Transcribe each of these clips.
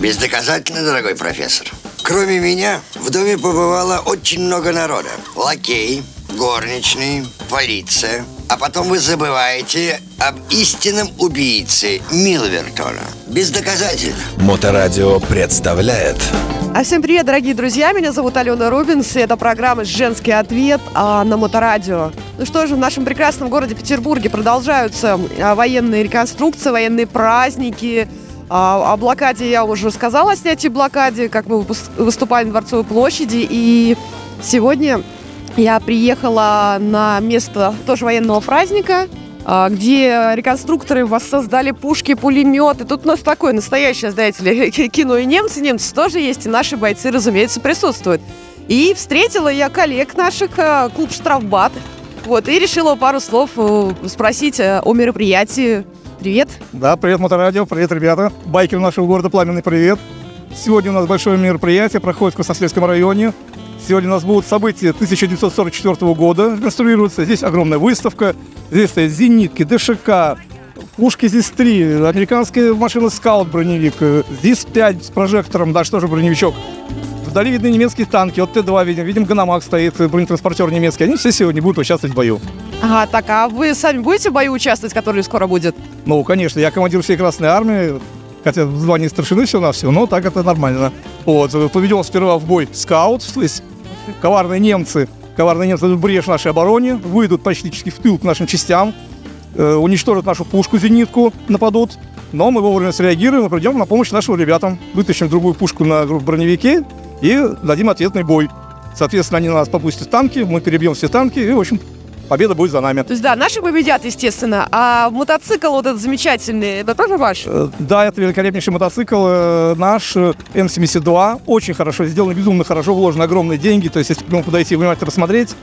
Бездоказательно, дорогой профессор. Кроме меня, в доме побывало очень много народа. Лакей, горничные, полиция. А потом вы забываете об истинном убийце Милвертона. Бездоказательно. Моторадио представляет А всем привет, дорогие друзья! Меня зовут Алена Рубинс, и это программа «Женский ответ» а, на Моторадио. Ну что же, в нашем прекрасном городе Петербурге продолжаются а, военные реконструкции, военные праздники. А, о блокаде я уже сказала, о снятии блокаде, как мы выступали на Дворцовой площади. И сегодня я приехала на место тоже военного праздника, а, где реконструкторы воссоздали пушки, пулеметы. Тут у нас такое настоящее, знаете ли, кино и немцы. Немцы тоже есть, и наши бойцы, разумеется, присутствуют. И встретила я коллег наших, э, клуб «Штрафбат». Вот, и решила пару слов э, спросить э, о мероприятии. Привет. Да, привет, Моторадио, привет, ребята. Байкеры нашего города, пламенный привет. Сегодня у нас большое мероприятие, проходит в Красносельском районе. Сегодня у нас будут события 1944 года, реконструируются. Здесь огромная выставка, здесь стоят зенитки, ДШК, пушки здесь три, американская машина скаут броневик, э, здесь пять с прожектором, даже тоже броневичок. Вдали видны немецкие танки, от Т-2 видим, видим Ганомаг стоит, э, бронетранспортер немецкий. Они все сегодня будут участвовать в бою. Ага, так, а вы сами будете в бою участвовать, который скоро будет? Ну, конечно, я командир всей Красной Армии, хотя в звании старшины все на все, но так это нормально. Вот, поведем сперва в бой скаут, то есть коварные немцы, коварные немцы брешь нашей обороне, выйдут практически в тыл к нашим частям, э, уничтожат нашу пушку, зенитку, нападут, но мы вовремя среагируем и придем на помощь нашим ребятам, вытащим другую пушку на броневике и дадим ответный бой. Соответственно, они на нас попустят танки, мы перебьем все танки, и, в общем, победа будет за нами. То есть, да, наши победят, естественно, а мотоцикл вот этот замечательный, это тоже ваш? Э, Да, это великолепнейший мотоцикл э, наш э, М72. Очень хорошо сделан, безумно хорошо вложены огромные деньги. То есть, если к нему подойти и внимательно рассмотреть,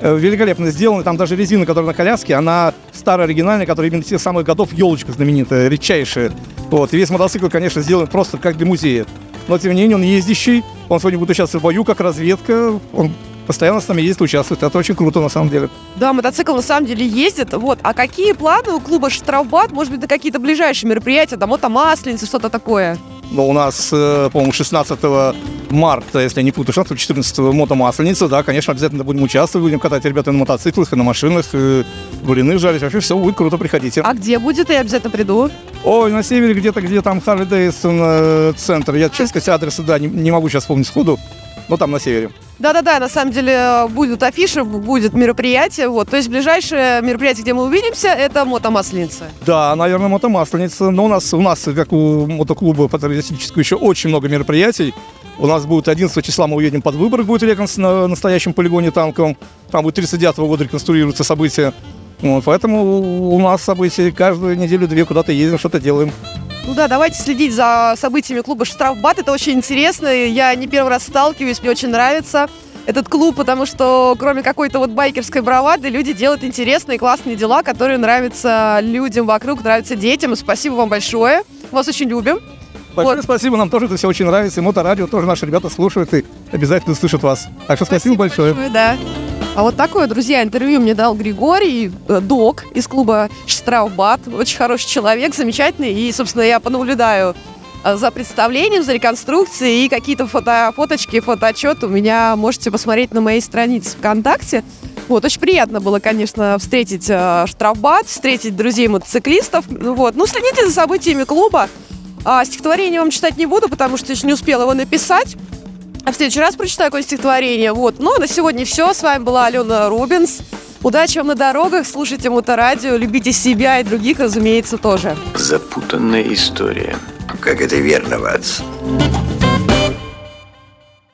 э, великолепно сделано. Там даже резина, которая на коляске, она старая, оригинальная, которая именно тех самых годов, елочка знаменитая, редчайшая. Вот. И весь мотоцикл, конечно, сделан просто как для музея. Но, тем не менее, он ездящий. Он сегодня будет участвовать в бою, как разведка. Он постоянно с нами ездит, участвует. Это очень круто, на самом деле. Да, мотоцикл на самом деле ездит. Вот. А какие планы у клуба «Штрафбат»? Может быть, на какие-то ближайшие мероприятия, там, мотомасленица, что-то такое? Но у нас, э, по-моему, 16 марта, если я не путаю, 16-14 мотомасленица, да, конечно, обязательно будем участвовать, будем катать ребята на мотоциклах и на машинах, и блины жарить, вообще все будет круто, приходите. А где будет? Я обязательно приду. Ой, на севере где-то, где там Харли Дэйсон э, центр, я, честно сказать, адреса, да, не, не могу сейчас вспомнить сходу, но там на севере. Да-да-да, на самом деле будут афиши, будет мероприятие. Вот. То есть ближайшее мероприятие, где мы увидимся, это мотомасленица. Да, наверное, мотомасленица, но у нас, у нас, как у мотоклуба патриотического, еще очень много мероприятий. У нас будет 11 числа, мы уедем под Выборг, будет реконс на настоящем полигоне танковом. Там будет 39 года реконструируются события. Вот, поэтому у нас события каждую неделю-две куда-то ездим, что-то делаем. Ну да, давайте следить за событиями клуба «Штрафбат». Это очень интересно. Я не первый раз сталкиваюсь, мне очень нравится этот клуб, потому что кроме какой-то вот байкерской бравады, люди делают интересные, классные дела, которые нравятся людям вокруг, нравятся детям. Спасибо вам большое. Вас очень любим. Большое Вот. спасибо, нам тоже это все очень нравится. И моторадио тоже наши ребята слушают и обязательно слышат вас. Так что спасибо, большое. Да. А вот такое, друзья, интервью мне дал Григорий, э, док из клуба «Штрафбат». Очень хороший человек, замечательный. И, собственно, я понаблюдаю э, за представлением, за реконструкцией и какие-то фото, фоточки, фотоотчеты у меня можете посмотреть на моей странице ВКонтакте. Вот, очень приятно было, конечно, встретить э, штрафбат, встретить друзей-мотоциклистов. Ну Вот. Ну, следите за событиями клуба. А, стихотворение вам читать не буду, потому что еще не успела его написать. А в следующий раз прочитаю какое стихотворение. Вот. Ну, а на сегодня все. С вами была Алена Рубинс. Удачи вам на дорогах, слушайте моторадио, любите себя и других, разумеется, тоже. Запутанная история. Как это верно, Ватс?